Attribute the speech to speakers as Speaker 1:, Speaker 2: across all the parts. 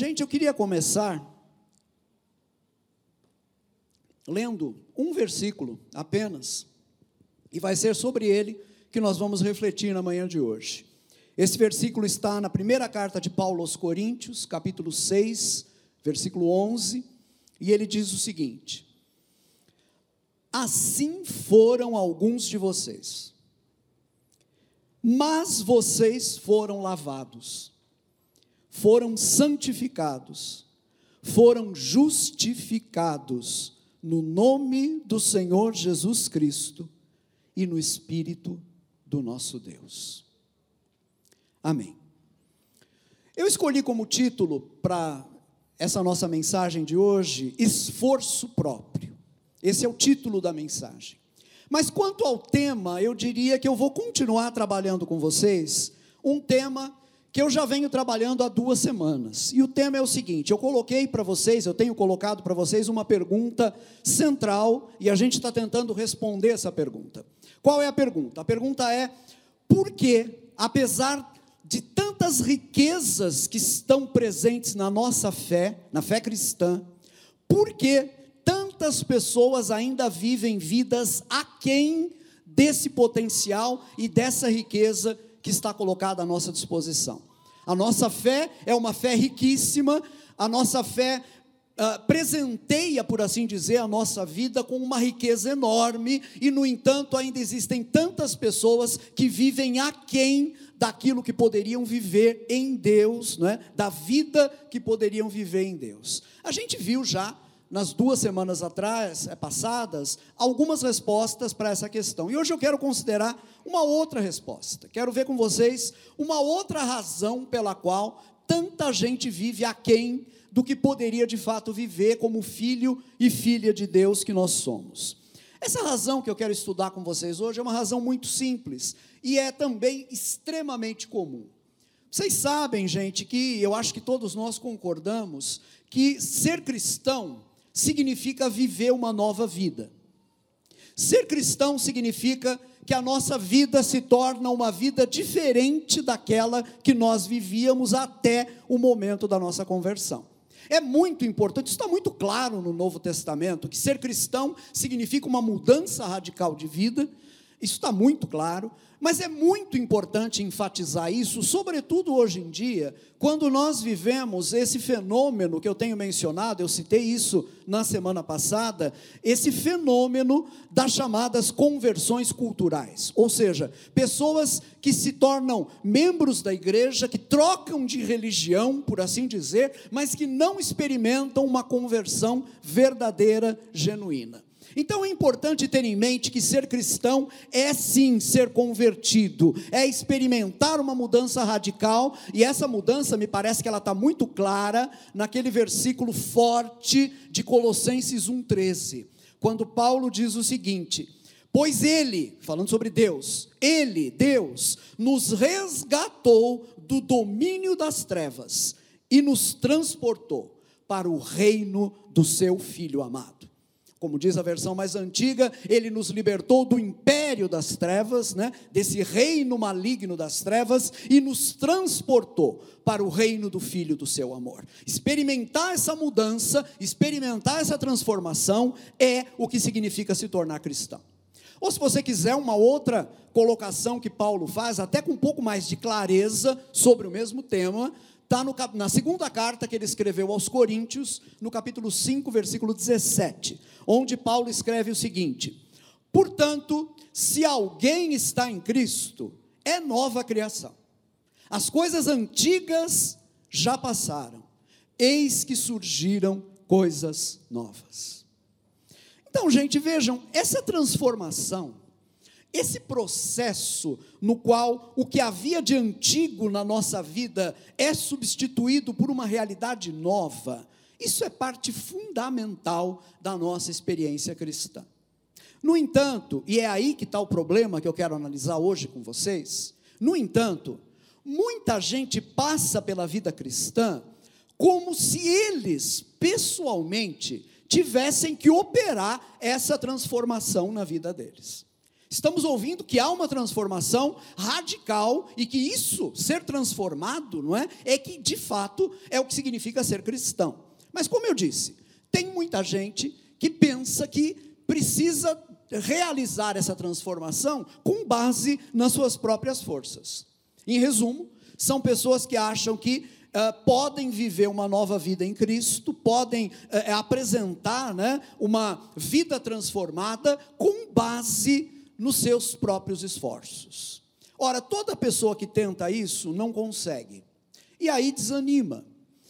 Speaker 1: Gente, eu queria começar lendo um versículo apenas, e vai ser sobre ele que nós vamos refletir na manhã de hoje. Esse versículo está na primeira carta de Paulo aos Coríntios, capítulo 6, versículo 11, e ele diz o seguinte: Assim foram alguns de vocês, mas vocês foram lavados, foram santificados, foram justificados no nome do Senhor Jesus Cristo e no Espírito do nosso Deus. Amém. Eu escolhi como título para essa nossa mensagem de hoje, Esforço Próprio. Esse é o título da mensagem. Mas quanto ao tema, eu diria que eu vou continuar trabalhando com vocês um tema que eu já venho trabalhando há duas semanas. E o tema é o seguinte: eu coloquei para vocês, eu tenho colocado para vocês uma pergunta central e a gente está tentando responder essa pergunta. Qual é a pergunta? A pergunta é: por que, apesar de tantas riquezas que estão presentes na nossa fé, na fé cristã, por que tantas pessoas ainda vivem vidas aquém desse potencial e dessa riqueza que está colocada à nossa disposição. A nossa fé é uma fé riquíssima, a nossa fé uh, presenteia, por assim dizer, a nossa vida com uma riqueza enorme, e no entanto ainda existem tantas pessoas que vivem aquém daquilo que poderiam viver em Deus, não é? da vida que poderiam viver em Deus. A gente viu já nas duas semanas atrás, é, passadas, algumas respostas para essa questão. E hoje eu quero considerar uma outra resposta. Quero ver com vocês uma outra razão pela qual tanta gente vive aquém do que poderia de fato viver como filho e filha de Deus que nós somos. Essa razão que eu quero estudar com vocês hoje é uma razão muito simples e é também extremamente comum. Vocês sabem, gente, que eu acho que todos nós concordamos que ser cristão significa viver uma nova vida. Ser cristão significa que a nossa vida se torna uma vida diferente daquela que nós vivíamos até o momento da nossa conversão. É muito importante, está muito claro no Novo Testamento, que ser cristão significa uma mudança radical de vida, isso está muito claro, mas é muito importante enfatizar isso, sobretudo hoje em dia, quando nós vivemos esse fenômeno que eu tenho mencionado, eu citei isso na semana passada, esse fenômeno das chamadas conversões culturais. Ou seja, pessoas que se tornam membros da igreja, que trocam de religião, por assim dizer, mas que não experimentam uma conversão verdadeira, genuína. Então é importante ter em mente que ser cristão é sim ser convertido, é experimentar uma mudança radical, e essa mudança me parece que ela está muito clara naquele versículo forte de Colossenses 1,13, quando Paulo diz o seguinte: Pois ele, falando sobre Deus, ele, Deus, nos resgatou do domínio das trevas e nos transportou para o reino do seu Filho amado como diz a versão mais antiga, ele nos libertou do império das trevas, né, desse reino maligno das trevas, e nos transportou para o reino do Filho do seu amor. Experimentar essa mudança, experimentar essa transformação, é o que significa se tornar cristão. Ou se você quiser uma outra colocação que Paulo faz, até com um pouco mais de clareza sobre o mesmo tema, está na segunda carta que ele escreveu aos Coríntios, no capítulo 5, versículo 17, onde Paulo escreve o seguinte: Portanto, se alguém está em Cristo, é nova criação. As coisas antigas já passaram, eis que surgiram coisas novas. Então, gente, vejam, essa transformação esse processo no qual o que havia de antigo na nossa vida é substituído por uma realidade nova, isso é parte fundamental da nossa experiência cristã. No entanto, e é aí que está o problema que eu quero analisar hoje com vocês, no entanto, muita gente passa pela vida cristã como se eles, pessoalmente, tivessem que operar essa transformação na vida deles. Estamos ouvindo que há uma transformação radical e que isso, ser transformado, não é? É que de fato é o que significa ser cristão. Mas como eu disse, tem muita gente que pensa que precisa realizar essa transformação com base nas suas próprias forças. Em resumo, são pessoas que acham que Uh, podem viver uma nova vida em Cristo, podem uh, apresentar né, uma vida transformada com base nos seus próprios esforços. Ora, toda pessoa que tenta isso não consegue. E aí desanima.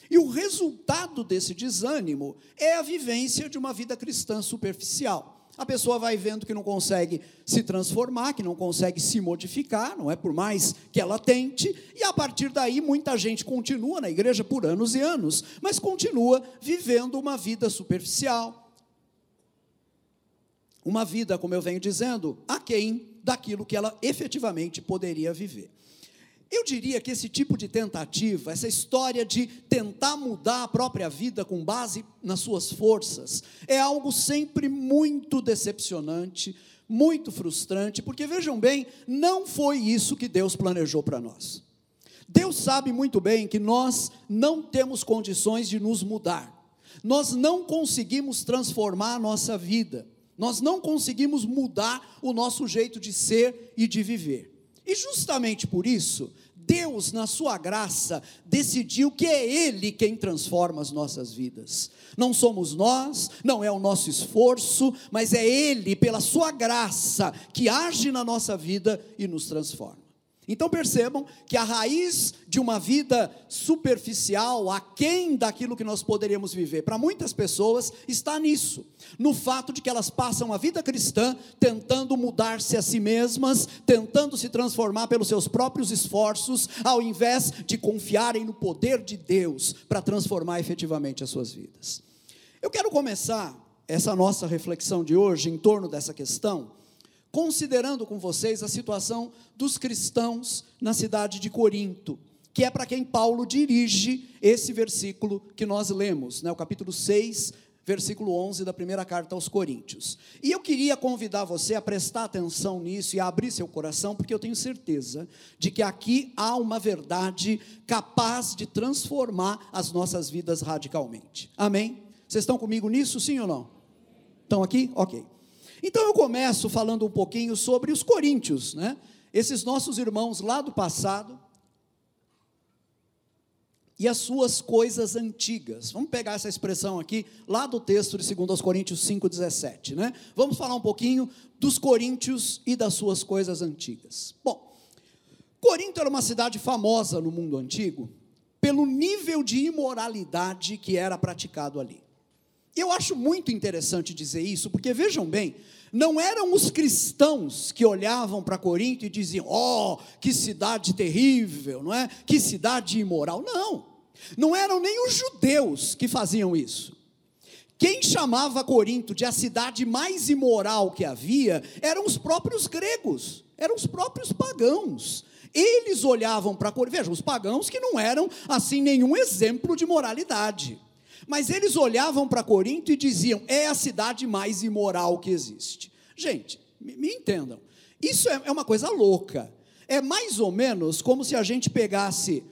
Speaker 1: E o resultado desse desânimo é a vivência de uma vida cristã superficial. A pessoa vai vendo que não consegue se transformar, que não consegue se modificar, não é por mais que ela tente, e a partir daí muita gente continua na igreja por anos e anos, mas continua vivendo uma vida superficial, uma vida, como eu venho dizendo, aquém daquilo que ela efetivamente poderia viver. Eu diria que esse tipo de tentativa, essa história de tentar mudar a própria vida com base nas suas forças, é algo sempre muito decepcionante, muito frustrante, porque vejam bem, não foi isso que Deus planejou para nós. Deus sabe muito bem que nós não temos condições de nos mudar, nós não conseguimos transformar a nossa vida. Nós não conseguimos mudar o nosso jeito de ser e de viver. E justamente por isso, Deus, na sua graça, decidiu que é Ele quem transforma as nossas vidas. Não somos nós, não é o nosso esforço, mas é Ele, pela sua graça, que age na nossa vida e nos transforma. Então percebam que a raiz de uma vida superficial, aquém daquilo que nós poderíamos viver, para muitas pessoas, está nisso, no fato de que elas passam a vida cristã tentando mudar-se a si mesmas, tentando se transformar pelos seus próprios esforços, ao invés de confiarem no poder de Deus para transformar efetivamente as suas vidas. Eu quero começar essa nossa reflexão de hoje em torno dessa questão considerando com vocês a situação dos cristãos na cidade de Corinto, que é para quem Paulo dirige esse versículo que nós lemos, né, o capítulo 6, versículo 11 da primeira carta aos Coríntios. E eu queria convidar você a prestar atenção nisso e a abrir seu coração, porque eu tenho certeza de que aqui há uma verdade capaz de transformar as nossas vidas radicalmente. Amém? Vocês estão comigo nisso, sim ou não? Estão aqui? Ok. Então eu começo falando um pouquinho sobre os coríntios, né? Esses nossos irmãos lá do passado e as suas coisas antigas. Vamos pegar essa expressão aqui lá do texto de 2 Coríntios 5:17, né? Vamos falar um pouquinho dos coríntios e das suas coisas antigas. Bom, Corinto era uma cidade famosa no mundo antigo pelo nível de imoralidade que era praticado ali. Eu acho muito interessante dizer isso, porque vejam bem, não eram os cristãos que olhavam para Corinto e diziam: "Oh, que cidade terrível, não é? Que cidade imoral". Não. Não eram nem os judeus que faziam isso. Quem chamava Corinto de a cidade mais imoral que havia eram os próprios gregos, eram os próprios pagãos. Eles olhavam para Corinto, vejam, os pagãos que não eram assim nenhum exemplo de moralidade. Mas eles olhavam para Corinto e diziam: é a cidade mais imoral que existe. Gente, me, me entendam, isso é, é uma coisa louca. É mais ou menos como se a gente pegasse,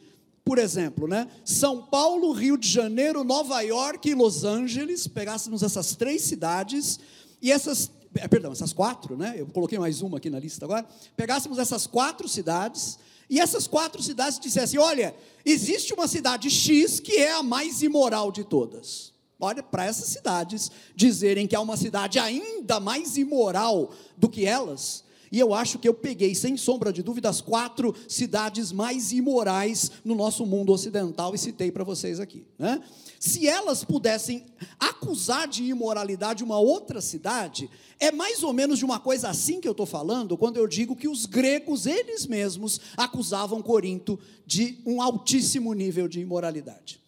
Speaker 1: por exemplo, né, São Paulo, Rio de Janeiro, Nova York e Los Angeles, pegássemos essas três cidades e essas, é, perdão, essas quatro, né? Eu coloquei mais uma aqui na lista agora. Pegássemos essas quatro cidades e essas quatro cidades dissessem: olha, existe uma cidade X que é a mais imoral de todas. Olha, para essas cidades dizerem que há uma cidade ainda mais imoral do que elas, e eu acho que eu peguei, sem sombra de dúvida, as quatro cidades mais imorais no nosso mundo ocidental e citei para vocês aqui. Né? Se elas pudessem acusar de imoralidade uma outra cidade, é mais ou menos de uma coisa assim que eu estou falando, quando eu digo que os gregos, eles mesmos, acusavam Corinto de um altíssimo nível de imoralidade.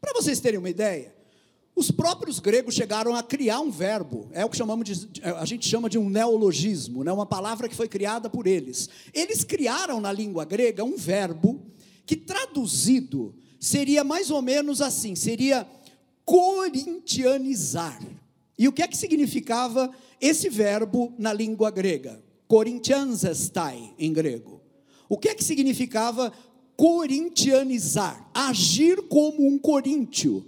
Speaker 1: Para vocês terem uma ideia, os próprios gregos chegaram a criar um verbo, é o que chamamos de, a gente chama de um neologismo, né, uma palavra que foi criada por eles. Eles criaram na língua grega um verbo que traduzido seria mais ou menos assim, seria corintianizar. E o que é que significava esse verbo na língua grega? Corinthiansestai em grego. O que é que significava corintianizar? Agir como um coríntio.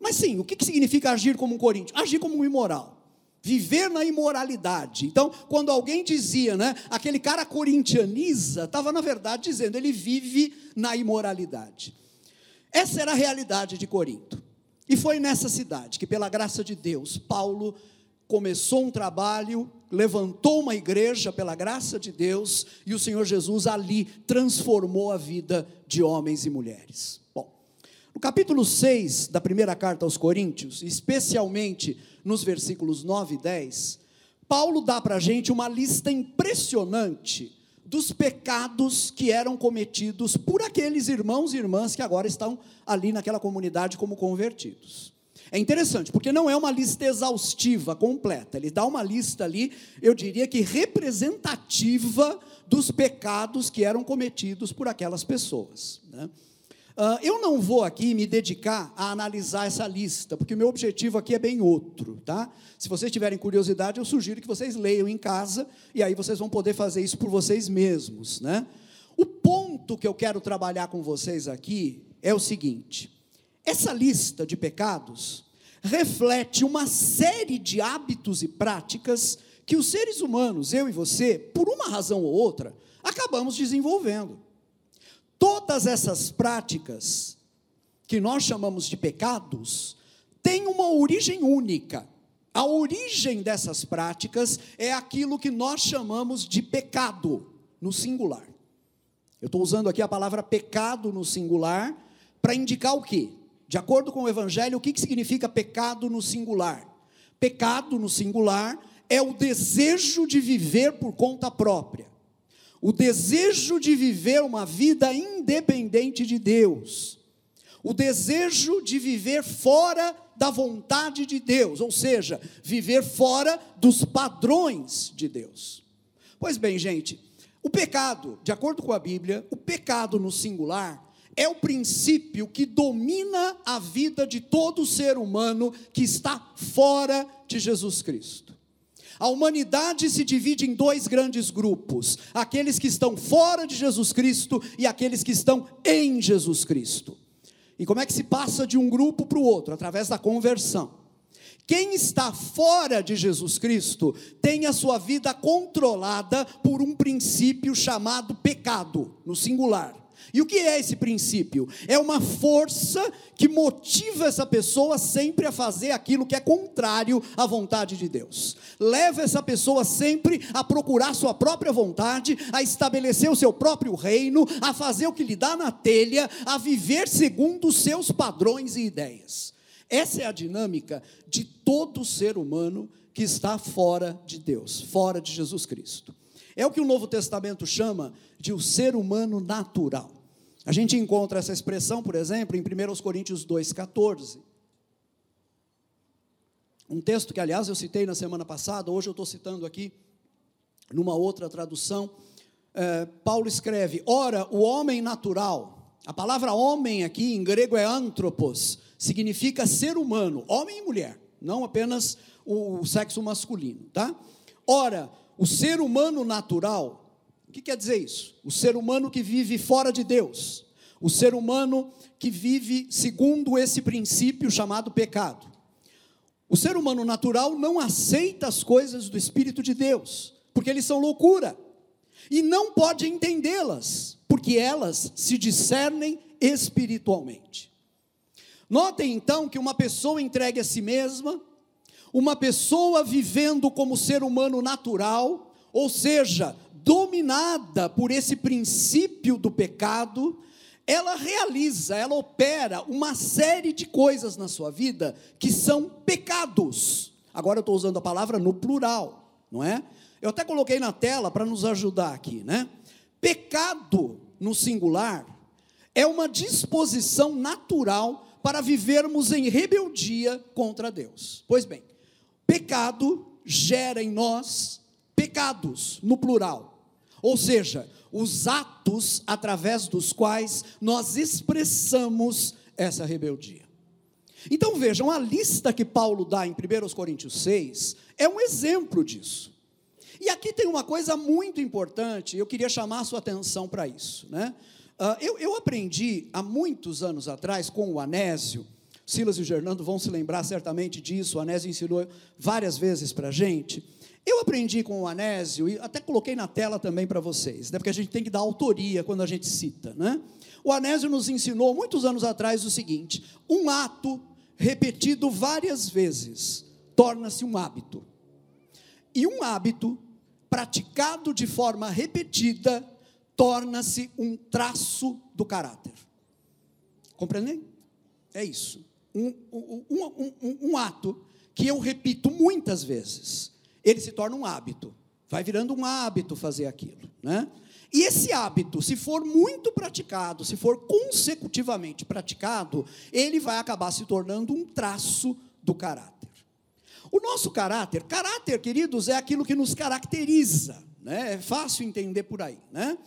Speaker 1: Mas sim, o que, que significa agir como um coríntio? Agir como um imoral viver na imoralidade. Então, quando alguém dizia, né, aquele cara corintianiza, estava na verdade dizendo, ele vive na imoralidade. Essa era a realidade de Corinto. E foi nessa cidade que, pela graça de Deus, Paulo começou um trabalho, levantou uma igreja pela graça de Deus, e o Senhor Jesus ali transformou a vida de homens e mulheres. Bom, no capítulo 6 da primeira carta aos Coríntios, especialmente nos versículos 9 e 10, Paulo dá para a gente uma lista impressionante dos pecados que eram cometidos por aqueles irmãos e irmãs que agora estão ali naquela comunidade como convertidos. É interessante, porque não é uma lista exaustiva, completa. Ele dá uma lista ali, eu diria que representativa dos pecados que eram cometidos por aquelas pessoas. Né? Uh, eu não vou aqui me dedicar a analisar essa lista, porque o meu objetivo aqui é bem outro, tá? Se vocês tiverem curiosidade, eu sugiro que vocês leiam em casa e aí vocês vão poder fazer isso por vocês mesmos, né? O ponto que eu quero trabalhar com vocês aqui é o seguinte: essa lista de pecados reflete uma série de hábitos e práticas que os seres humanos, eu e você, por uma razão ou outra, acabamos desenvolvendo. Todas essas práticas, que nós chamamos de pecados, têm uma origem única. A origem dessas práticas é aquilo que nós chamamos de pecado, no singular. Eu estou usando aqui a palavra pecado no singular para indicar o quê? De acordo com o Evangelho, o que, que significa pecado no singular? Pecado no singular é o desejo de viver por conta própria o desejo de viver uma vida independente de Deus, o desejo de viver fora da vontade de Deus, ou seja, viver fora dos padrões de Deus. Pois bem, gente, o pecado, de acordo com a Bíblia, o pecado no singular é o princípio que domina a vida de todo ser humano que está fora de Jesus Cristo. A humanidade se divide em dois grandes grupos: aqueles que estão fora de Jesus Cristo e aqueles que estão em Jesus Cristo. E como é que se passa de um grupo para o outro? Através da conversão. Quem está fora de Jesus Cristo tem a sua vida controlada por um princípio chamado pecado, no singular. E o que é esse princípio? É uma força que motiva essa pessoa sempre a fazer aquilo que é contrário à vontade de Deus. Leva essa pessoa sempre a procurar sua própria vontade, a estabelecer o seu próprio reino, a fazer o que lhe dá na telha, a viver segundo os seus padrões e ideias. Essa é a dinâmica de todo ser humano que está fora de Deus, fora de Jesus Cristo. É o que o Novo Testamento chama de o ser humano natural. A gente encontra essa expressão, por exemplo, em 1 Coríntios 2,14. Um texto que, aliás, eu citei na semana passada, hoje eu estou citando aqui, numa outra tradução. É, Paulo escreve: Ora, o homem natural, a palavra homem aqui em grego é antropos, significa ser humano, homem e mulher, não apenas o sexo masculino, tá? Ora, o ser humano natural que quer dizer isso? O ser humano que vive fora de Deus, o ser humano que vive segundo esse princípio chamado pecado. O ser humano natural não aceita as coisas do Espírito de Deus, porque eles são loucura, e não pode entendê-las, porque elas se discernem espiritualmente. Notem então que uma pessoa entregue a si mesma, uma pessoa vivendo como ser humano natural, ou seja, dominada por esse princípio do pecado, ela realiza, ela opera uma série de coisas na sua vida que são pecados. Agora eu estou usando a palavra no plural, não é? Eu até coloquei na tela para nos ajudar aqui, né? Pecado no singular é uma disposição natural para vivermos em rebeldia contra Deus. Pois bem, pecado gera em nós pecados no plural. Ou seja, os atos através dos quais nós expressamos essa rebeldia. Então vejam, a lista que Paulo dá em 1 Coríntios 6 é um exemplo disso. E aqui tem uma coisa muito importante, eu queria chamar a sua atenção para isso. Né? Uh, eu, eu aprendi há muitos anos atrás com o Anésio, Silas e o vão se lembrar certamente disso, o Anésio ensinou várias vezes para a gente. Eu aprendi com o Anésio, e até coloquei na tela também para vocês, né, porque a gente tem que dar autoria quando a gente cita. Né? O Anésio nos ensinou muitos anos atrás o seguinte: um ato repetido várias vezes torna-se um hábito. E um hábito praticado de forma repetida torna-se um traço do caráter. Compreendem? É isso. Um, um, um, um, ato que eu repito muitas vezes, ele se torna um hábito. Vai virando um hábito fazer aquilo, né? E esse hábito, se for muito praticado, se for consecutivamente praticado, ele vai acabar se tornando um traço do caráter. O nosso caráter, caráter, queridos, é aquilo que nos caracteriza, né? É fácil entender por aí, né?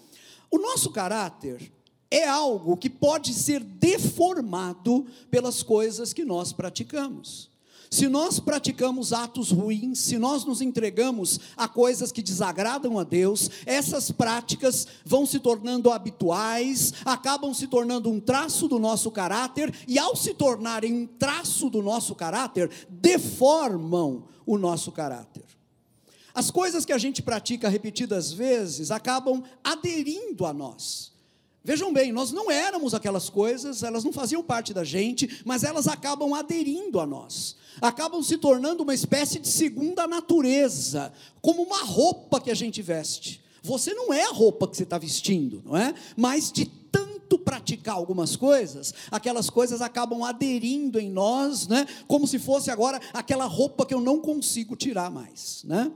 Speaker 1: O nosso caráter é algo que pode ser deformado pelas coisas que nós praticamos. Se nós praticamos atos ruins, se nós nos entregamos a coisas que desagradam a Deus, essas práticas vão se tornando habituais, acabam se tornando um traço do nosso caráter, e ao se tornarem um traço do nosso caráter, deformam o nosso caráter. As coisas que a gente pratica repetidas vezes acabam aderindo a nós. Vejam bem, nós não éramos aquelas coisas, elas não faziam parte da gente, mas elas acabam aderindo a nós, acabam se tornando uma espécie de segunda natureza, como uma roupa que a gente veste. Você não é a roupa que você está vestindo, não é? Mas de tanto praticar algumas coisas, aquelas coisas acabam aderindo em nós, né? Como se fosse agora aquela roupa que eu não consigo tirar mais, né?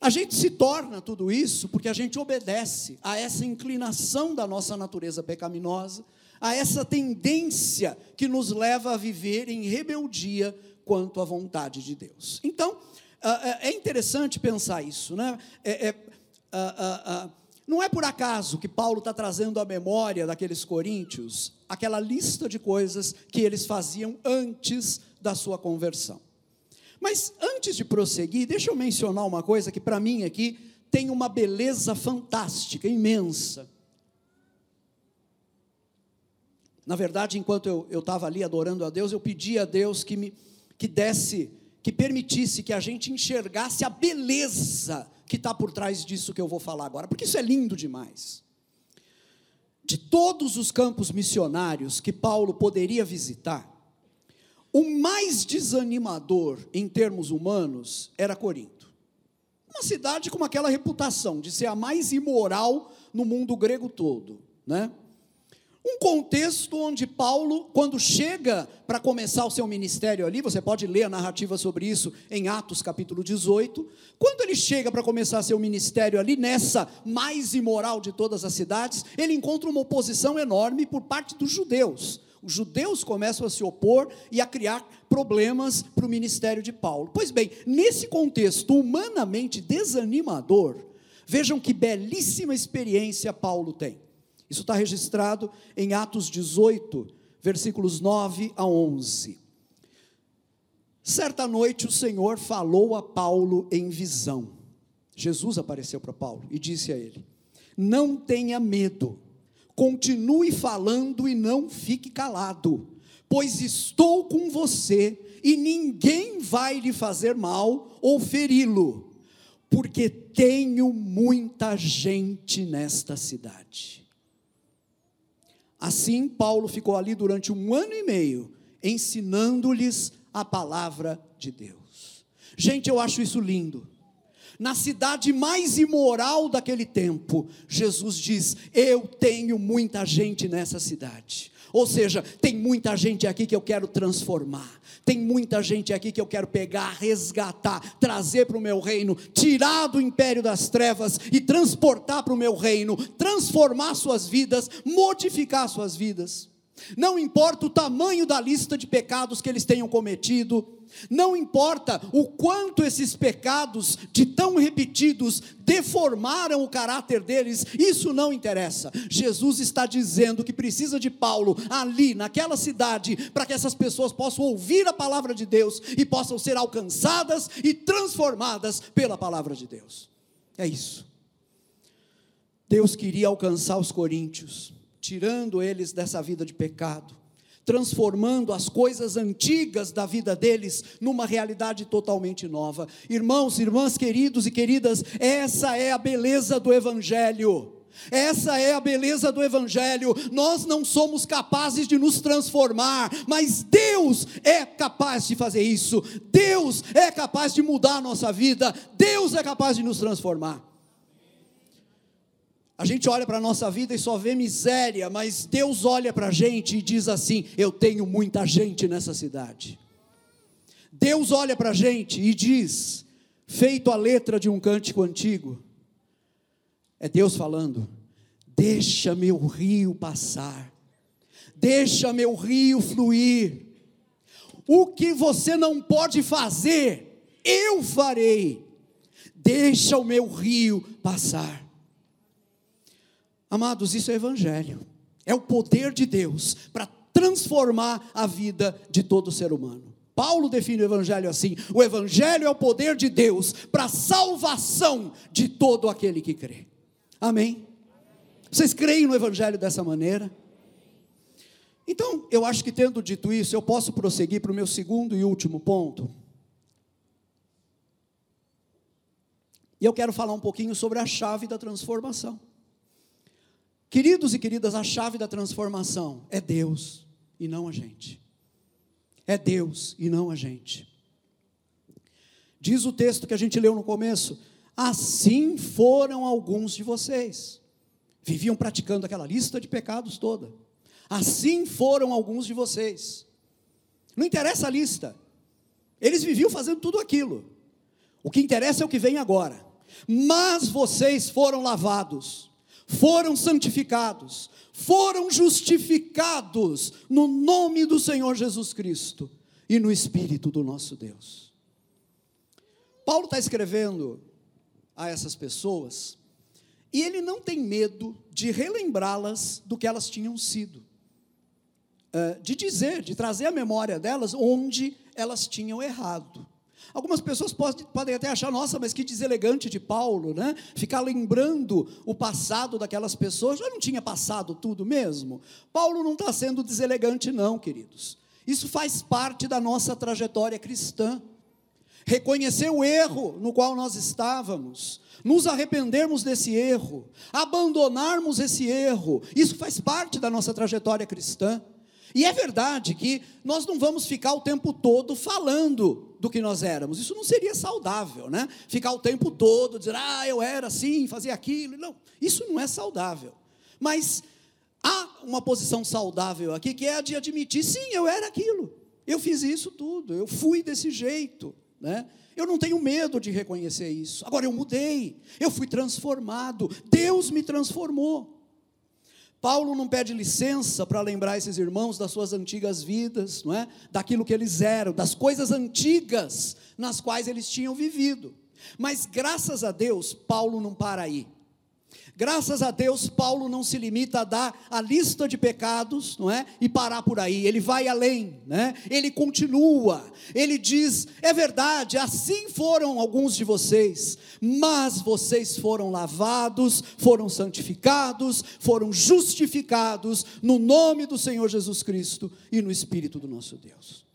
Speaker 1: A gente se torna tudo isso porque a gente obedece a essa inclinação da nossa natureza pecaminosa, a essa tendência que nos leva a viver em rebeldia quanto à vontade de Deus. Então, ah, ah, é interessante pensar isso, né? É, é, uh, uh, não é por acaso que Paulo está trazendo à memória daqueles coríntios aquela lista de coisas que eles faziam antes da sua conversão. Mas antes de prosseguir, deixa eu mencionar uma coisa que para mim aqui tem uma beleza fantástica, imensa. Na verdade, enquanto eu estava ali adorando a Deus, eu pedi a Deus que me que desse, que permitisse que a gente enxergasse a beleza que está por trás disso que eu vou falar agora, porque isso é lindo demais. De todos os campos missionários que Paulo poderia visitar, o mais desanimador em termos humanos era Corinto. Uma cidade com aquela reputação de ser a mais imoral no mundo grego todo, né? Um contexto onde Paulo, quando chega para começar o seu ministério ali, você pode ler a narrativa sobre isso em Atos capítulo 18. Quando ele chega para começar seu ministério ali, nessa mais imoral de todas as cidades, ele encontra uma oposição enorme por parte dos judeus os judeus começam a se opor e a criar problemas para o ministério de Paulo. Pois bem, nesse contexto humanamente desanimador, vejam que belíssima experiência Paulo tem. Isso está registrado em Atos 18, versículos 9 a 11. Certa noite o Senhor falou a Paulo em visão. Jesus apareceu para Paulo e disse a ele: Não tenha medo continue falando e não fique calado, pois estou com você e ninguém vai lhe fazer mal ou feri-lo, porque tenho muita gente nesta cidade. Assim, Paulo ficou ali durante um ano e meio, ensinando-lhes a palavra de Deus. Gente, eu acho isso lindo na cidade mais imoral daquele tempo, Jesus diz: Eu tenho muita gente nessa cidade. Ou seja, tem muita gente aqui que eu quero transformar. Tem muita gente aqui que eu quero pegar, resgatar, trazer para o meu reino, tirar do império das trevas e transportar para o meu reino, transformar suas vidas, modificar suas vidas. Não importa o tamanho da lista de pecados que eles tenham cometido, não importa o quanto esses pecados, de tão repetidos, deformaram o caráter deles, isso não interessa. Jesus está dizendo que precisa de Paulo ali, naquela cidade, para que essas pessoas possam ouvir a palavra de Deus e possam ser alcançadas e transformadas pela palavra de Deus. É isso. Deus queria alcançar os coríntios, tirando eles dessa vida de pecado, transformando as coisas antigas da vida deles numa realidade totalmente nova. Irmãos, irmãs queridos e queridas, essa é a beleza do Evangelho. Essa é a beleza do Evangelho. Nós não somos capazes de nos transformar, mas Deus é capaz de fazer isso. Deus é capaz de mudar a nossa vida. Deus é capaz de nos transformar. A gente olha para a nossa vida e só vê miséria, mas Deus olha para a gente e diz assim: Eu tenho muita gente nessa cidade. Deus olha para a gente e diz, feito a letra de um cântico antigo, é Deus falando: Deixa meu rio passar, deixa meu rio fluir. O que você não pode fazer, eu farei. Deixa o meu rio passar. Amados, isso é evangelho. É o poder de Deus para transformar a vida de todo ser humano. Paulo define o evangelho assim: o evangelho é o poder de Deus para a salvação de todo aquele que crê. Amém? Vocês creem no evangelho dessa maneira? Então, eu acho que tendo dito isso, eu posso prosseguir para o meu segundo e último ponto. E eu quero falar um pouquinho sobre a chave da transformação. Queridos e queridas, a chave da transformação é Deus e não a gente. É Deus e não a gente. Diz o texto que a gente leu no começo: assim foram alguns de vocês. Viviam praticando aquela lista de pecados toda. Assim foram alguns de vocês. Não interessa a lista. Eles viviam fazendo tudo aquilo. O que interessa é o que vem agora. Mas vocês foram lavados foram santificados, foram justificados no nome do Senhor Jesus Cristo e no Espírito do nosso Deus. Paulo está escrevendo a essas pessoas e ele não tem medo de relembrá-las do que elas tinham sido, eh, de dizer, de trazer a memória delas onde elas tinham errado. Algumas pessoas podem até achar, nossa, mas que deselegante de Paulo, né? Ficar lembrando o passado daquelas pessoas, já não tinha passado tudo mesmo? Paulo não está sendo deselegante, não, queridos. Isso faz parte da nossa trajetória cristã. Reconhecer o erro no qual nós estávamos, nos arrependermos desse erro, abandonarmos esse erro, isso faz parte da nossa trajetória cristã. E é verdade que nós não vamos ficar o tempo todo falando do que nós éramos. Isso não seria saudável, né? Ficar o tempo todo dizer, ah, eu era assim, fazia aquilo. Não, isso não é saudável. Mas há uma posição saudável aqui que é a de admitir, sim, eu era aquilo. Eu fiz isso tudo, eu fui desse jeito, né? Eu não tenho medo de reconhecer isso. Agora eu mudei, eu fui transformado, Deus me transformou. Paulo não pede licença para lembrar esses irmãos das suas antigas vidas, não é? Daquilo que eles eram, das coisas antigas nas quais eles tinham vivido. Mas graças a Deus, Paulo não para aí. Graças a Deus, Paulo não se limita a dar a lista de pecados, não é? E parar por aí. Ele vai além, né? Ele continua. Ele diz: "É verdade, assim foram alguns de vocês, mas vocês foram lavados, foram santificados, foram justificados no nome do Senhor Jesus Cristo e no espírito do nosso Deus."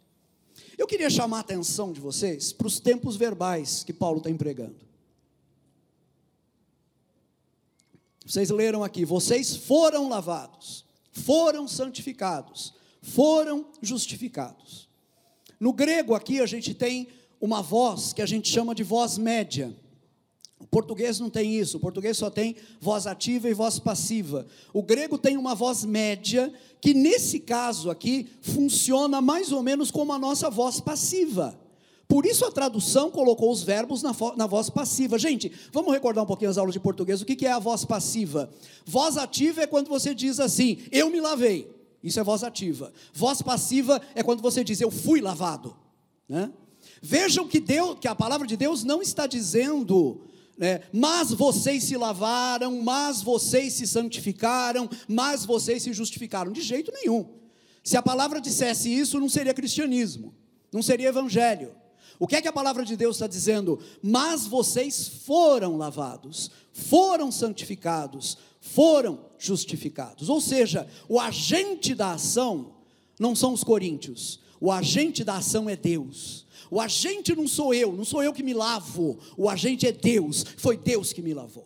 Speaker 1: Eu queria chamar a atenção de vocês para os tempos verbais que Paulo está empregando. Vocês leram aqui: vocês foram lavados, foram santificados, foram justificados. No grego aqui a gente tem uma voz que a gente chama de voz média. O português não tem isso, o português só tem voz ativa e voz passiva. O grego tem uma voz média, que nesse caso aqui funciona mais ou menos como a nossa voz passiva. Por isso a tradução colocou os verbos na, na, voz passiva. Gente, vamos recordar um pouquinho as aulas de português. O que, que é a voz passiva? Voz ativa é quando você diz assim, eu me lavei. Isso é voz ativa. Voz passiva é quando você diz, eu fui lavado. Né? Vejam que, Deus, que a palavra de Deus não está dizendo, né, mas vocês se lavaram, mas vocês se santificaram, mas vocês se justificaram. De jeito nenhum. Se a palavra dissesse isso, não seria cristianismo, não seria evangelho. O que é que a palavra de Deus está dizendo? Mas vocês foram lavados, foram santificados, foram justificados. Ou seja, o agente da ação não são os coríntios, o agente da ação é Deus. O agente não sou eu, não sou eu que me lavo, o agente é Deus, foi Deus que me lavou.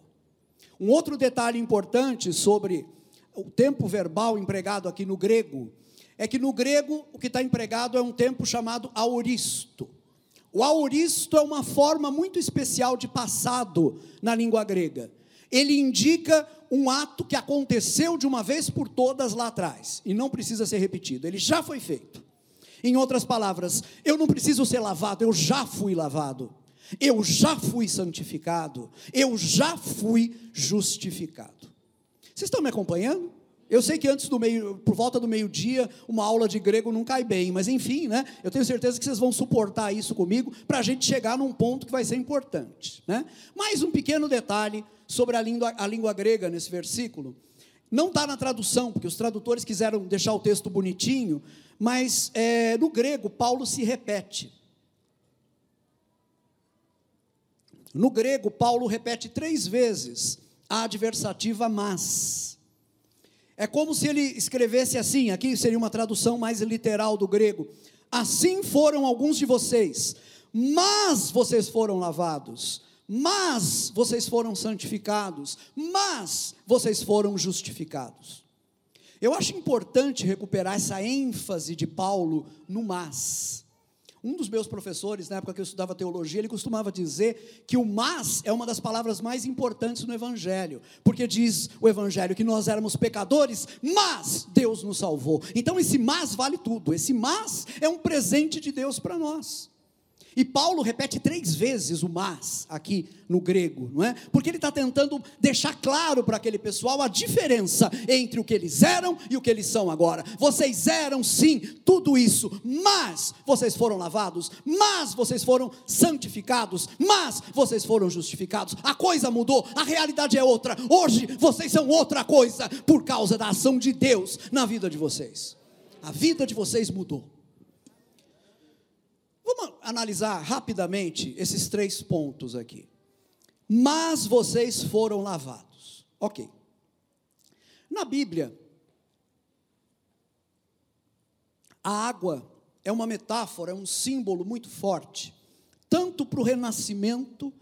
Speaker 1: Um outro detalhe importante sobre o tempo verbal empregado aqui no grego é que no grego o que está empregado é um tempo chamado aoristo. O aoristo é uma forma muito especial de passado na língua grega. Ele indica um ato que aconteceu de uma vez por todas lá atrás e não precisa ser repetido, ele já foi feito. Em outras palavras, eu não preciso ser lavado, eu já fui lavado. Eu já fui santificado, eu já fui justificado. Vocês estão me acompanhando? Eu sei que antes do meio, por volta do meio-dia, uma aula de grego não cai bem, mas enfim, né? Eu tenho certeza que vocês vão suportar isso comigo para a gente chegar num ponto que vai ser importante, né? Mais um pequeno detalhe sobre a língua, a língua grega nesse versículo. Não está na tradução, porque os tradutores quiseram deixar o texto bonitinho, mas é, no grego Paulo se repete. No grego, Paulo repete três vezes a adversativa mas. É como se ele escrevesse assim, aqui seria uma tradução mais literal do grego. Assim foram alguns de vocês, mas vocês foram lavados, mas vocês foram santificados, mas vocês foram justificados. Eu acho importante recuperar essa ênfase de Paulo no mas. Um dos meus professores, na época que eu estudava teologia, ele costumava dizer que o mas é uma das palavras mais importantes no Evangelho, porque diz o Evangelho que nós éramos pecadores, mas Deus nos salvou. Então esse mas vale tudo, esse mas é um presente de Deus para nós. E Paulo repete três vezes o mas aqui no grego, não é? Porque ele está tentando deixar claro para aquele pessoal a diferença entre o que eles eram e o que eles são agora. Vocês eram sim tudo isso, mas vocês foram lavados, mas vocês foram santificados, mas vocês foram justificados. A coisa mudou, a realidade é outra. Hoje vocês são outra coisa por causa da ação de Deus na vida de vocês. A vida de vocês mudou. Vamos analisar rapidamente esses três pontos aqui. Mas vocês foram lavados. Ok. Na Bíblia, a água é uma metáfora, é um símbolo muito forte, tanto para o renascimento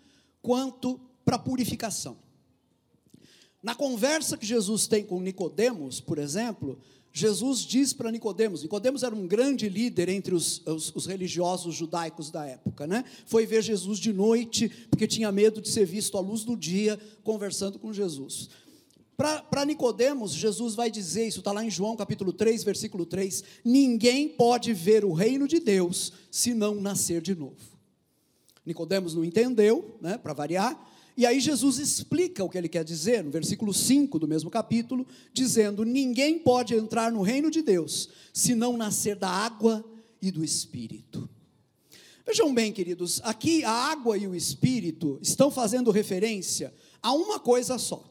Speaker 1: quanto para a purificação. Na conversa que Jesus tem com Nicodemos, por exemplo, Jesus diz para Nicodemos, Nicodemos era um grande líder entre os, os, os, religiosos judaicos da época, né? Foi ver Jesus de noite, porque tinha medo de ser visto à luz do dia, conversando com Jesus. Para Nicodemos, Jesus vai dizer, isso está lá em João capítulo 3, versículo 3: ninguém pode ver o reino de Deus se não nascer de novo. Nicodemos não entendeu, né, para variar, e aí Jesus explica o que ele quer dizer, no versículo 5 do mesmo capítulo, dizendo: Ninguém pode entrar no reino de Deus se não nascer da água e do Espírito. Vejam bem, queridos, aqui a água e o Espírito estão fazendo referência a uma coisa só: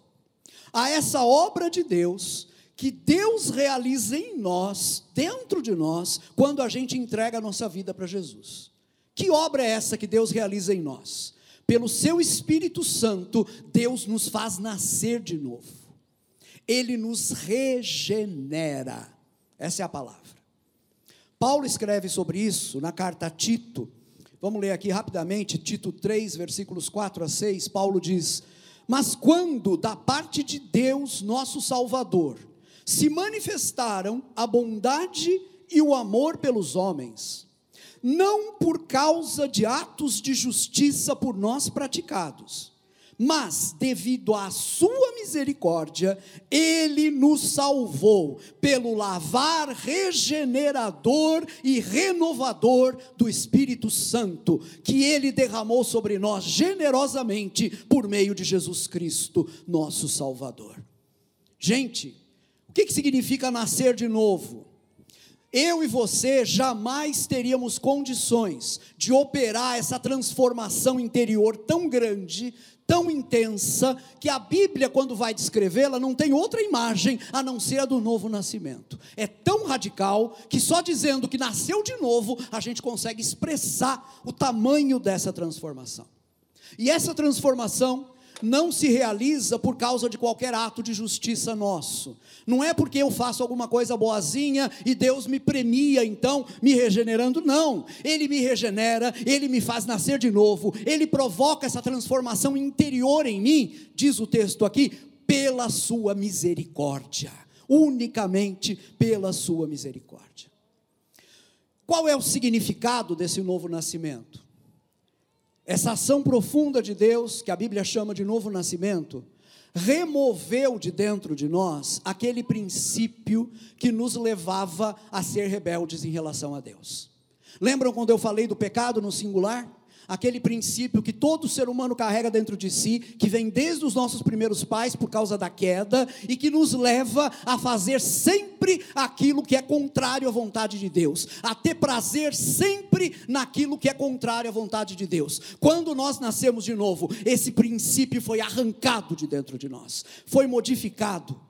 Speaker 1: a essa obra de Deus que Deus realiza em nós, dentro de nós, quando a gente entrega a nossa vida para Jesus. Que obra é essa que Deus realiza em nós? Pelo seu Espírito Santo, Deus nos faz nascer de novo. Ele nos regenera. Essa é a palavra. Paulo escreve sobre isso na carta a Tito. Vamos ler aqui rapidamente, Tito 3, versículos 4 a 6. Paulo diz: Mas quando da parte de Deus, nosso Salvador, se manifestaram a bondade e o amor pelos homens, não por causa de atos de justiça por nós praticados, mas devido à sua misericórdia, ele nos salvou pelo lavar regenerador e renovador do Espírito Santo, que ele derramou sobre nós generosamente por meio de Jesus Cristo, nosso Salvador. Gente, o que, que significa nascer de novo? Eu e você jamais teríamos condições de operar essa transformação interior tão grande, tão intensa, que a Bíblia, quando vai descrevê-la, não tem outra imagem a não ser a do novo nascimento. É tão radical que só dizendo que nasceu de novo, a gente consegue expressar o tamanho dessa transformação. E essa transformação não se realiza por causa de qualquer ato de justiça nosso. Não é porque eu faço alguma coisa boazinha e Deus me premia, então, me regenerando. Não. Ele me regenera, ele me faz nascer de novo, ele provoca essa transformação interior em mim, diz o texto aqui, pela sua misericórdia. Unicamente pela sua misericórdia. Qual é o significado desse novo nascimento? Essa ação profunda de Deus, que a Bíblia chama de novo nascimento, removeu de dentro de nós aquele princípio que nos levava a ser rebeldes em relação a Deus. Lembram quando eu falei do pecado no singular? Aquele princípio que todo ser humano carrega dentro de si, que vem desde os nossos primeiros pais por causa da queda e que nos leva a fazer sempre aquilo que é contrário à vontade de Deus, a ter prazer sempre naquilo que é contrário à vontade de Deus. Quando nós nascemos de novo, esse princípio foi arrancado de dentro de nós, foi modificado.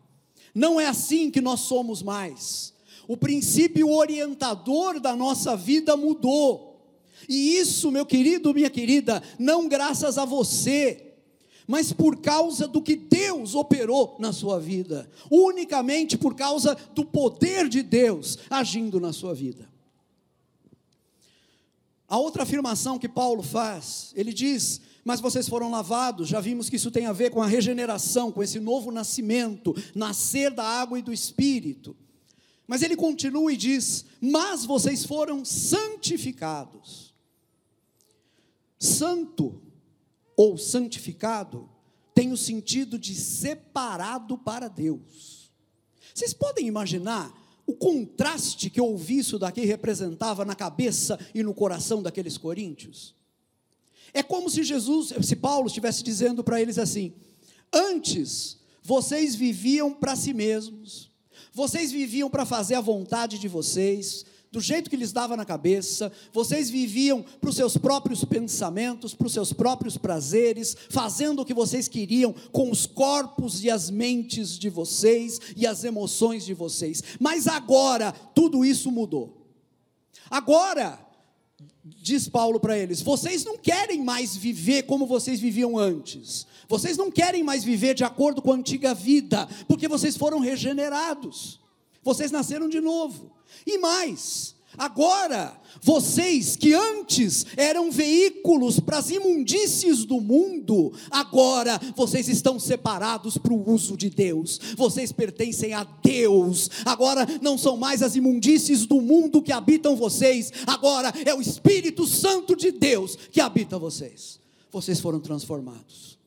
Speaker 1: Não é assim que nós somos mais. O princípio orientador da nossa vida mudou. E isso, meu querido, minha querida, não graças a você, mas por causa do que Deus operou na sua vida, unicamente por causa do poder de Deus agindo na sua vida. A outra afirmação que Paulo faz, ele diz: Mas vocês foram lavados, já vimos que isso tem a ver com a regeneração, com esse novo nascimento, nascer da água e do espírito. Mas ele continua e diz: Mas vocês foram santificados. Santo ou santificado tem o sentido de separado para Deus. Vocês podem imaginar o contraste que eu ouvi isso daqui representava na cabeça e no coração daqueles coríntios? É como se Jesus, se Paulo estivesse dizendo para eles assim: antes vocês viviam para si mesmos, vocês viviam para fazer a vontade de vocês, do jeito que lhes dava na cabeça, vocês viviam para os seus próprios pensamentos, para os seus próprios prazeres, fazendo o que vocês queriam com os corpos e as mentes de vocês e as emoções de vocês. Mas agora tudo isso mudou. Agora, diz Paulo para eles: vocês não querem mais viver como vocês viviam antes. Vocês não querem mais viver de acordo com a antiga vida, porque vocês foram regenerados. Vocês nasceram de novo. E mais, agora, vocês que antes eram veículos para as imundícies do mundo, agora vocês estão separados para o uso de Deus, vocês pertencem a Deus, agora não são mais as imundícies do mundo que habitam vocês, agora é o Espírito Santo de Deus que habita vocês. Vocês foram transformados.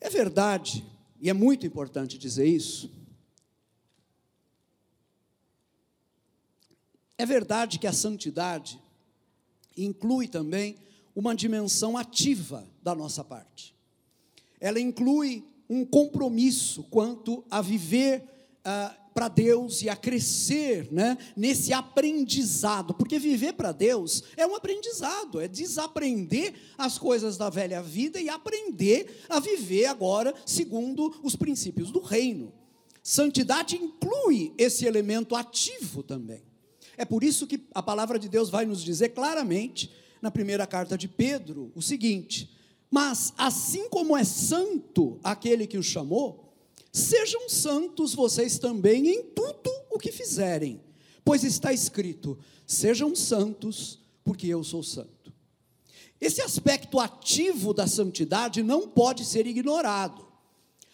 Speaker 1: É verdade, e é muito importante dizer isso, É verdade que a santidade inclui também uma dimensão ativa da nossa parte. Ela inclui um compromisso quanto a viver ah, para Deus e a crescer né, nesse aprendizado, porque viver para Deus é um aprendizado, é desaprender as coisas da velha vida e aprender a viver agora segundo os princípios do reino. Santidade inclui esse elemento ativo também. É por isso que a palavra de Deus vai nos dizer claramente, na primeira carta de Pedro, o seguinte: Mas assim como é santo aquele que o chamou, sejam santos vocês também em tudo o que fizerem, pois está escrito: Sejam santos, porque eu sou santo. Esse aspecto ativo da santidade não pode ser ignorado.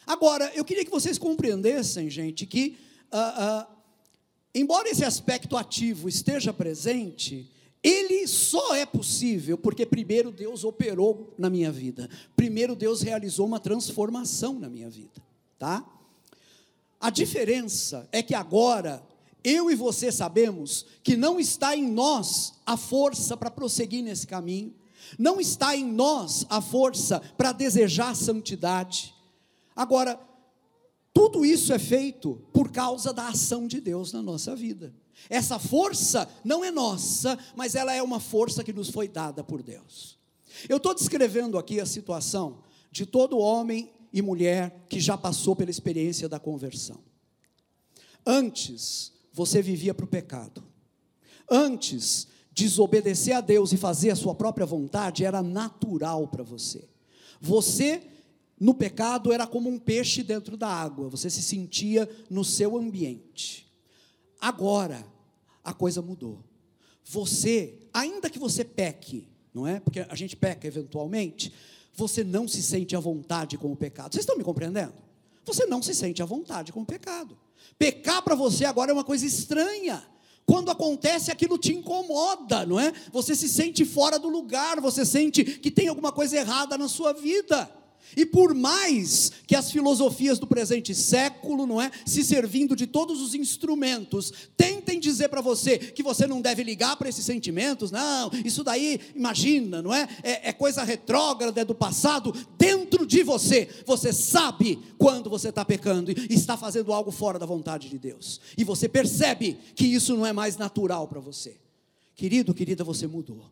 Speaker 1: Agora, eu queria que vocês compreendessem, gente, que uh, uh, embora esse aspecto ativo esteja presente, ele só é possível porque primeiro Deus operou na minha vida. Primeiro Deus realizou uma transformação na minha vida, tá? A diferença é que agora eu e você sabemos que não está em nós a força para prosseguir nesse caminho, não está em nós a força para desejar santidade. Agora, Tudo isso é feito por causa da ação de Deus na nossa vida. Essa força não é nossa, mas ela é uma força que nos foi dada por Deus. Eu estou descrevendo aqui a situação de todo homem e mulher que já passou pela experiência da conversão. Antes, você vivia para o pecado. Antes, desobedecer a Deus e fazer a sua própria vontade era natural para você. Você no pecado era como um peixe dentro da água, você se sentia no seu ambiente. Agora, a coisa mudou. Você, ainda que você peque, não é? Porque a gente peca eventualmente, você não se sente à vontade com o pecado. Vocês estão me compreendendo? Você não se sente à vontade com o pecado. Pecar para você agora é uma coisa estranha. Quando acontece, aquilo te incomoda, não é? Você se sente fora do lugar, você sente que tem alguma coisa errada na sua vida. E por mais que as filosofias do presente século, não é, se servindo de todos os instrumentos, tentem dizer para você que você não deve ligar para esses sentimentos, não, isso daí, imagina, não é? é? É coisa retrógrada, é do passado, dentro de você, você sabe quando você está pecando e está fazendo algo fora da vontade de Deus, e você percebe que isso não é mais natural para você. Querido, querida, você mudou,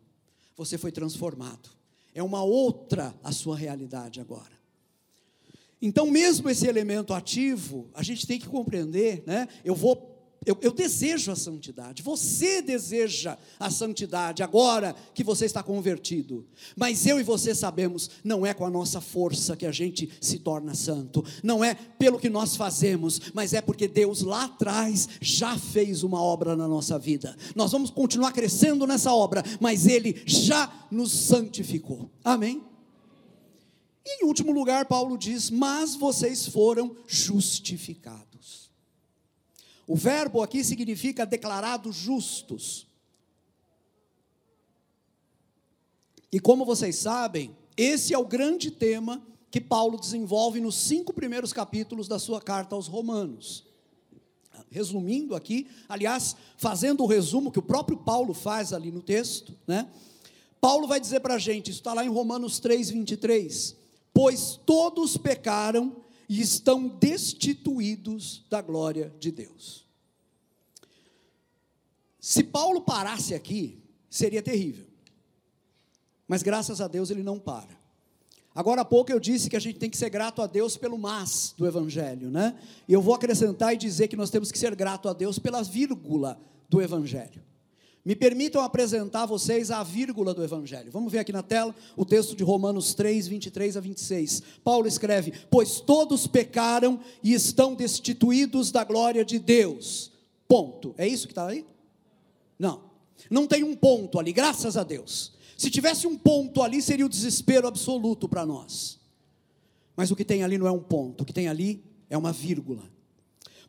Speaker 1: você foi transformado é uma outra a sua realidade agora. Então, mesmo esse elemento ativo, a gente tem que compreender, né? Eu vou eu, eu, desejo a santidade, você deseja a santidade agora que você está convertido, mas eu e você sabemos, não é com a nossa força que a gente se torna santo, não é pelo que nós fazemos, mas é porque Deus lá atrás já fez uma obra na nossa vida. Nós vamos continuar crescendo nessa obra, mas Ele já nos santificou, amém? E em último lugar, Paulo diz: Mas vocês foram justificados. O verbo aqui significa declarados justos. E como vocês sabem, esse é o grande tema que Paulo desenvolve nos cinco primeiros capítulos da sua carta aos Romanos. Resumindo aqui, aliás, fazendo o resumo que o próprio Paulo faz ali no texto, né? Paulo vai dizer para a gente, isso está lá em Romanos 3, 23, pois todos pecaram e estão destituídos da glória de Deus. Se Paulo parasse aqui, seria terrível. Mas graças a Deus ele não para. Agora há pouco eu disse que a gente tem que ser grato a Deus pelo mas do Evangelho, né? E eu vou acrescentar e dizer que nós temos que ser grato a Deus pela vírgula do Evangelho. Me permitam apresentar a vocês a vírgula do Evangelho. Vamos ver aqui na tela o texto de Romanos 3, 23 a 26. Paulo escreve: Pois todos pecaram e estão destituídos da glória de Deus. Ponto. É isso que está aí? Não. Não tem um ponto ali, graças a Deus. Se tivesse um ponto ali, seria o desespero absoluto para nós. Mas o que tem ali não é um ponto, o que tem ali é uma vírgula.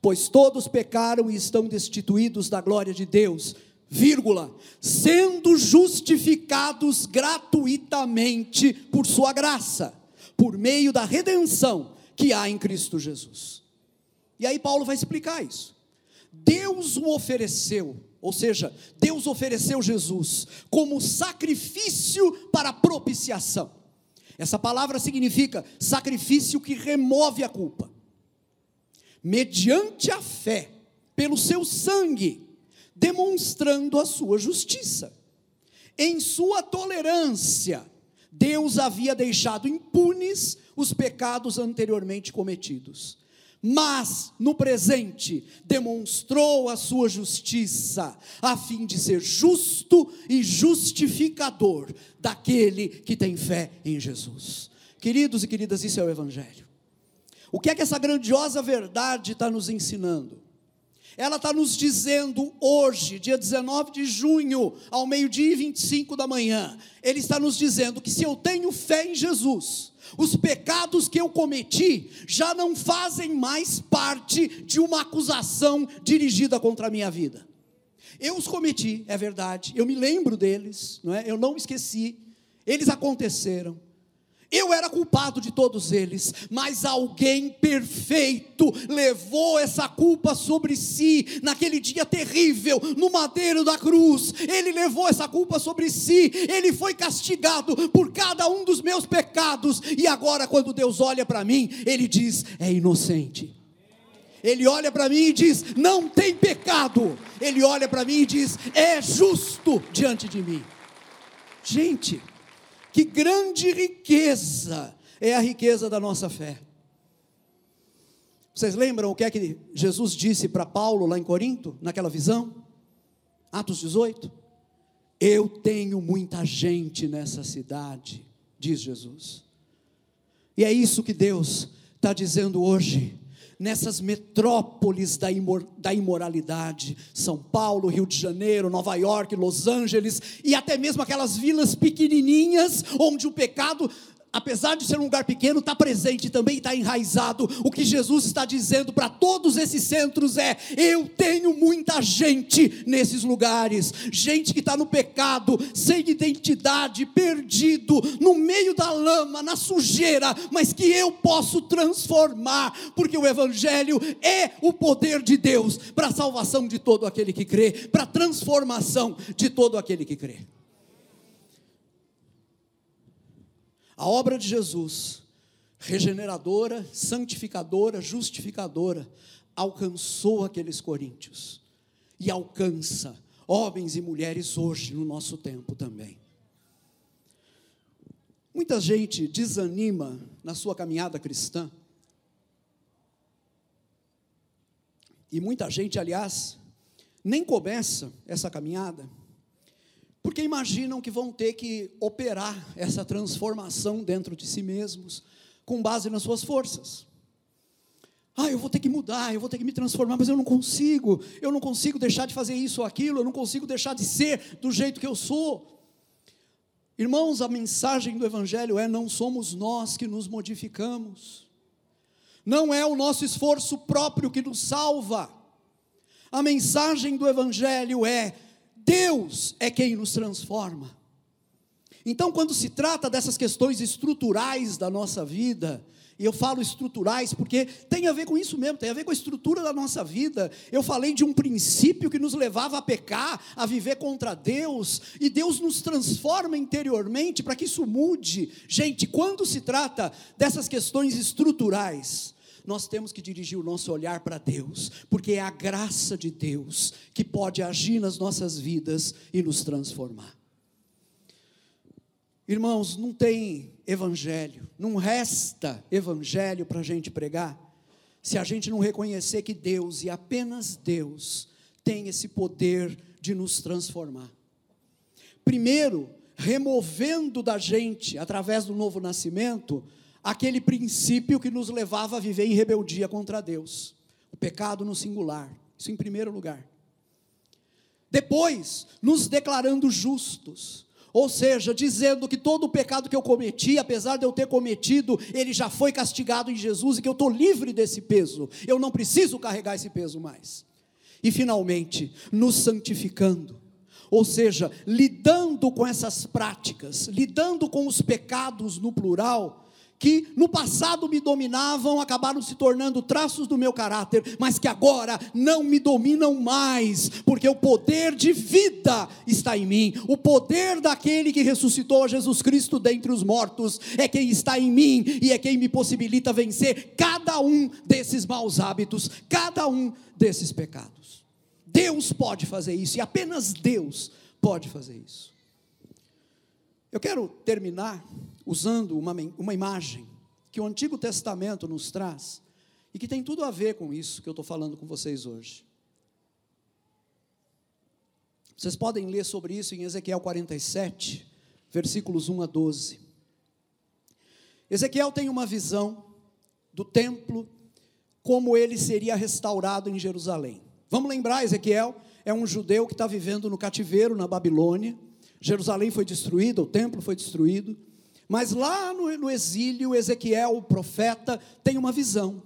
Speaker 1: Pois todos pecaram e estão destituídos da glória de Deus vírgula, sendo justificados gratuitamente por sua graça, por meio da redenção que há em Cristo Jesus. E aí Paulo vai explicar isso. Deus o ofereceu, ou seja, Deus ofereceu Jesus como sacrifício para propiciação. Essa palavra significa sacrifício que remove a culpa. Mediante a fé, pelo seu sangue, demonstrando a sua justiça. Em sua tolerância, Deus havia deixado impunes os pecados anteriormente cometidos. Mas, no presente, demonstrou a sua justiça, a fim de ser justo e justificador daquele que tem fé em Jesus. Queridos e queridas, isso é o Evangelho. O que é que essa grandiosa verdade está nos ensinando? Ela está nos dizendo hoje, dia 19 de junho, ao meio-dia e 25 da manhã, Ele está nos dizendo que se eu tenho fé em Jesus, os pecados que eu cometi já não fazem mais parte de uma acusação dirigida contra a minha vida. Eu os cometi, é verdade, eu me lembro deles, não é? eu não esqueci, eles aconteceram. Eu era culpado de todos eles, mas alguém perfeito levou essa culpa sobre si naquele dia terrível, no madeiro da cruz. Ele levou essa culpa sobre si, ele foi castigado por cada um dos meus pecados, e agora, quando Deus olha para mim, ele diz: é inocente. Ele olha para mim e diz: não tem pecado. Ele olha para mim e diz: é justo diante de mim. Gente, que grande riqueza é a riqueza da nossa fé. Vocês lembram o que é que Jesus disse para Paulo lá em Corinto, naquela visão? Atos 18. Eu tenho muita gente nessa cidade, diz Jesus. E é isso que Deus está dizendo hoje nessas metrópoles da, imor da imoralidade, São Paulo, Rio de Janeiro, Nova York, Los Angeles, e até mesmo aquelas vilas pequenininhas, onde o pecado apesar de ser um lugar pequeno, está presente também, está enraizado. O que Jesus está dizendo para todos esses centros é: eu tenho muita gente nesses lugares, gente que está no pecado, sem identidade, perdido, no meio da lama, na sujeira, mas que eu posso transformar, porque o Evangelho é o poder de Deus para a salvação de todo aquele que crê, para a transformação de todo aquele que crê. A obra de Jesus, regeneradora, santificadora, justificadora, alcançou aqueles coríntios e alcança homens e mulheres hoje no nosso tempo também. Muita gente desanima na sua caminhada cristã. E muita gente, aliás, nem começa essa caminhada porque imaginam que vão ter que operar essa transformação dentro de si mesmos, com base nas suas forças. Ah, eu vou ter que mudar, eu vou ter que me transformar, mas eu não consigo, eu não consigo deixar de fazer isso ou aquilo, eu não consigo deixar de ser do jeito que eu sou. Irmãos, a mensagem do Evangelho é: não somos nós que nos modificamos, não é o nosso esforço próprio que nos salva. A mensagem do Evangelho é: Deus é quem nos transforma. Então, quando se trata dessas questões estruturais da nossa vida, e eu falo estruturais porque tem a ver com isso mesmo, tem a ver com a estrutura da nossa vida. Eu falei de um princípio que nos levava a pecar, a viver contra Deus, e Deus nos transforma interiormente para que isso mude. Gente, quando se trata dessas questões estruturais, nós temos que dirigir o nosso olhar para Deus, porque é a graça de Deus que pode agir nas nossas vidas e nos transformar. Irmãos, não tem evangelho, não resta evangelho para a gente pregar, se a gente não reconhecer que Deus e apenas Deus tem esse poder de nos transformar. Primeiro, removendo da gente, através do novo nascimento, aquele princípio que nos levava a viver em rebeldia contra Deus. O pecado no singular, isso em primeiro lugar. Depois, nos declarando justos, ou seja, dizendo que todo o pecado que eu cometi, apesar de eu ter cometido, ele já foi castigado em Jesus e que eu estou livre desse peso, eu não preciso carregar esse peso mais. E finalmente, nos santificando, ou seja, lidando com essas práticas, lidando com os pecados no plural, que no passado me dominavam, acabaram se tornando traços do meu caráter, mas que agora não me dominam mais, porque o poder de vida está em mim, o poder daquele que ressuscitou Jesus Cristo dentre os mortos é quem está em mim e é quem me possibilita vencer cada um desses maus hábitos, cada um desses pecados. Deus pode fazer isso e apenas Deus pode fazer isso. Eu quero terminar usando uma, uma imagem que o Antigo Testamento nos traz e que tem tudo a ver com isso que eu estou falando com vocês hoje. Vocês podem ler sobre isso em Ezequiel 47, versículos 1 a 12. Ezequiel tem uma visão do templo, como ele seria restaurado em Jerusalém. Vamos lembrar, Ezequiel é um judeu que está vivendo no cativeiro na Babilônia. Jerusalém foi destruída, o templo foi destruído. Mas lá no, no exílio, Ezequiel, o profeta, tem uma visão.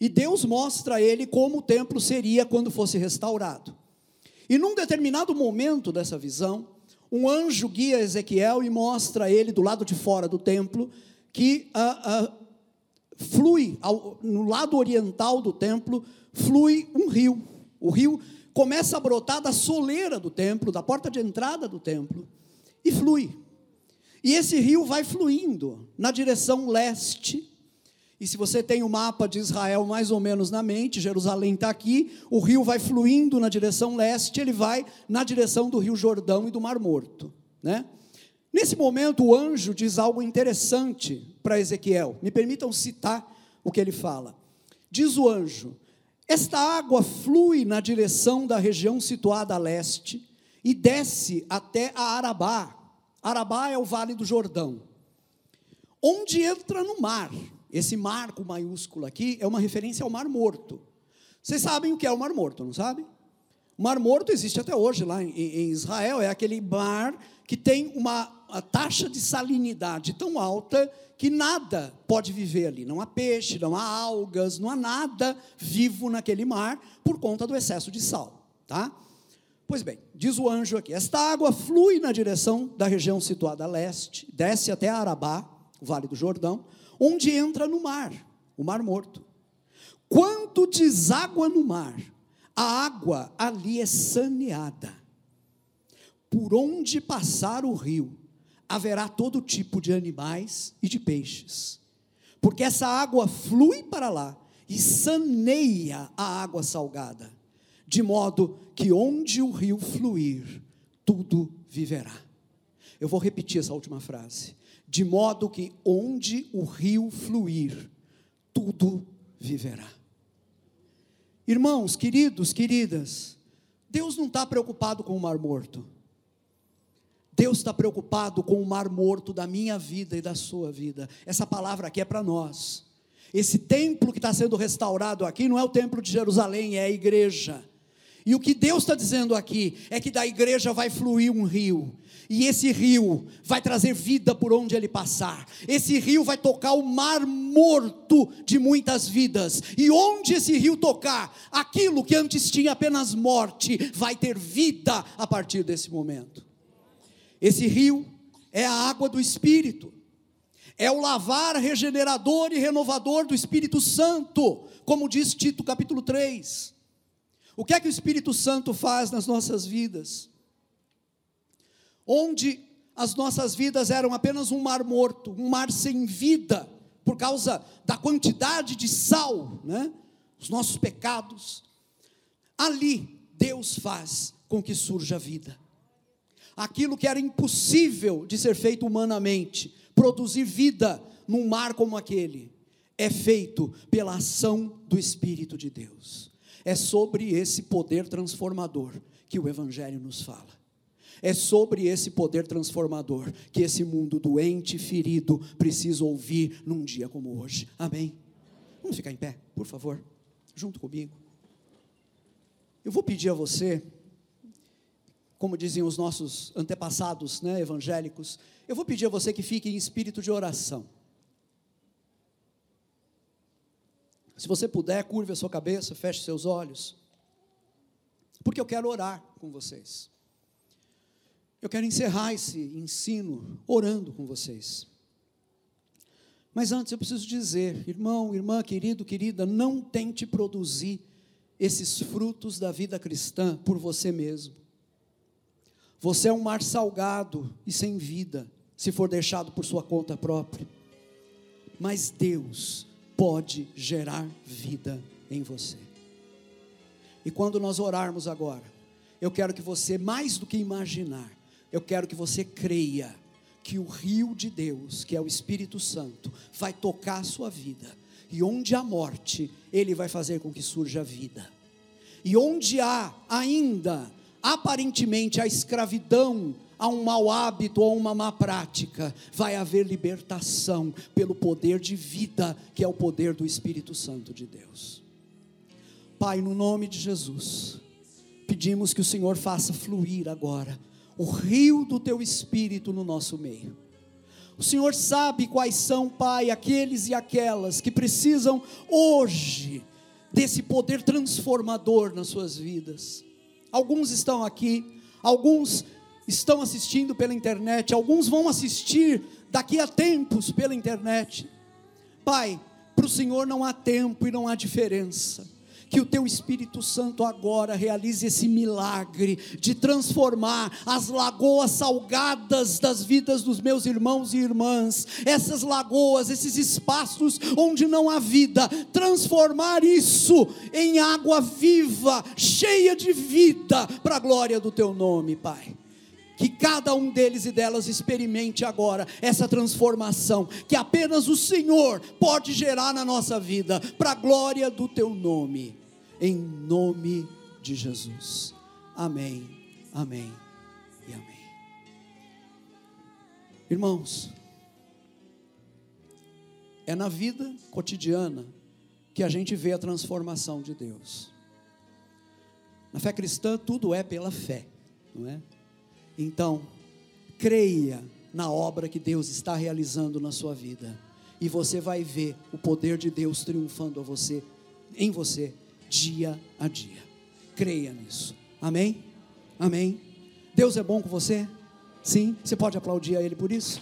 Speaker 1: E Deus mostra a ele como o templo seria quando fosse restaurado. E num determinado momento dessa visão, um anjo guia Ezequiel e mostra a ele do lado de fora do templo que ah, ah, flui, ao, no lado oriental do templo, flui um rio. O rio começa a brotar da soleira do templo, da porta de entrada do templo, e flui. E esse rio vai fluindo na direção leste, E se você tem o mapa de Israel mais ou menos na mente, Jerusalém está aqui, o rio vai fluindo na direção leste, ele vai na direção do rio Jordão e do Mar Morto. Né? Nesse momento, o anjo diz algo interessante para Ezequiel. Me permitam citar o que ele fala. Diz o anjo: Esta água flui na direção da região situada a leste e desce até a Arabá. Arabá é o vale do Jordão, onde entra no mar. Esse mar com maiúsculo aqui é uma referência ao Mar Morto. Vocês sabem o que é o Mar Morto, não sabem? O Mar Morto existe até hoje lá em, em Israel, é aquele mar que tem uma taxa de salinidade tão alta que nada pode viver ali. Não há peixe, não há algas, não há nada vivo naquele mar por conta do excesso de sal, tá? Pois bem, diz o anjo aqui: esta água flui na direção da região situada a leste, desce até Arabá, o Vale do Jordão, onde entra no mar, o Mar Morto. Quando deságua no mar, a água ali é saneada. Por onde passar o rio, haverá todo tipo de animais e de peixes, porque essa água flui para lá e saneia a água salgada, de modo que onde o rio fluir, tudo viverá. Eu vou repetir essa última frase de modo que onde o rio fluir, tudo viverá. Irmãos, queridos, queridas, Deus não está preocupado com o mar morto. Deus está preocupado com o mar morto da minha vida e da sua vida. Essa palavra aqui é para nós. Esse templo que está sendo restaurado aqui não é o templo de Jerusalém, é a igreja. E o que Deus está dizendo aqui é que da igreja vai fluir um rio, e esse rio vai trazer vida por onde ele passar. Esse rio vai tocar o mar morto de muitas vidas. E onde esse rio tocar, aquilo que antes tinha apenas morte, vai ter vida a partir desse momento. Esse rio é a água do Espírito, é o lavar regenerador e renovador do Espírito Santo, como diz Tito capítulo 3. O que é que o Espírito Santo faz nas nossas vidas? onde as nossas vidas eram apenas um mar morto, um mar sem vida, por causa da quantidade de sal, né? os nossos pecados. Ali, Deus faz com que surja vida. Aquilo que era impossível de ser feito humanamente, produzir vida num mar como aquele, é feito pela ação do Espírito de Deus. É sobre esse poder transformador que o Evangelho nos fala. É sobre esse poder transformador que esse mundo doente, ferido, precisa ouvir num dia como hoje. Amém? Vamos ficar em pé, por favor, junto comigo. Eu vou pedir a você, como diziam os nossos antepassados né, evangélicos, eu vou pedir a você que fique em espírito de oração. Se você puder, curve a sua cabeça, feche seus olhos, porque eu quero orar com vocês. Eu quero encerrar esse ensino orando com vocês. Mas antes eu preciso dizer, irmão, irmã, querido, querida, não tente produzir esses frutos da vida cristã por você mesmo. Você é um mar salgado e sem vida, se for deixado por sua conta própria. Mas Deus pode gerar vida em você. E quando nós orarmos agora, eu quero que você, mais do que imaginar, eu quero que você creia que o rio de Deus, que é o Espírito Santo, vai tocar a sua vida. E onde há morte, ele vai fazer com que surja vida. E onde há ainda aparentemente a escravidão a um mau hábito ou uma má prática, vai haver libertação pelo poder de vida, que é o poder do Espírito Santo de Deus. Pai, no nome de Jesus, pedimos que o Senhor faça fluir agora o rio do teu espírito no nosso meio. O Senhor sabe quais são, Pai, aqueles e aquelas que precisam hoje desse poder transformador nas suas vidas. Alguns estão aqui, alguns estão assistindo pela internet, alguns vão assistir daqui a tempos pela internet. Pai, para o Senhor não há tempo e não há diferença. Que o teu Espírito Santo agora realize esse milagre de transformar as lagoas salgadas das vidas dos meus irmãos e irmãs, essas lagoas, esses espaços onde não há vida, transformar isso em água viva, cheia de vida, para a glória do teu nome, Pai que cada um deles e delas experimente agora essa transformação que apenas o Senhor pode gerar na nossa vida, para a glória do teu nome, em nome de Jesus. Amém, amém e amém. Irmãos, é na vida cotidiana que a gente vê a transformação de Deus. Na fé cristã, tudo é pela fé, não é? Então, creia na obra que Deus está realizando na sua vida, e você vai ver o poder de Deus triunfando a você, em você, dia a dia. Creia nisso. Amém? Amém. Deus é bom com você? Sim? Você pode aplaudir a Ele por isso?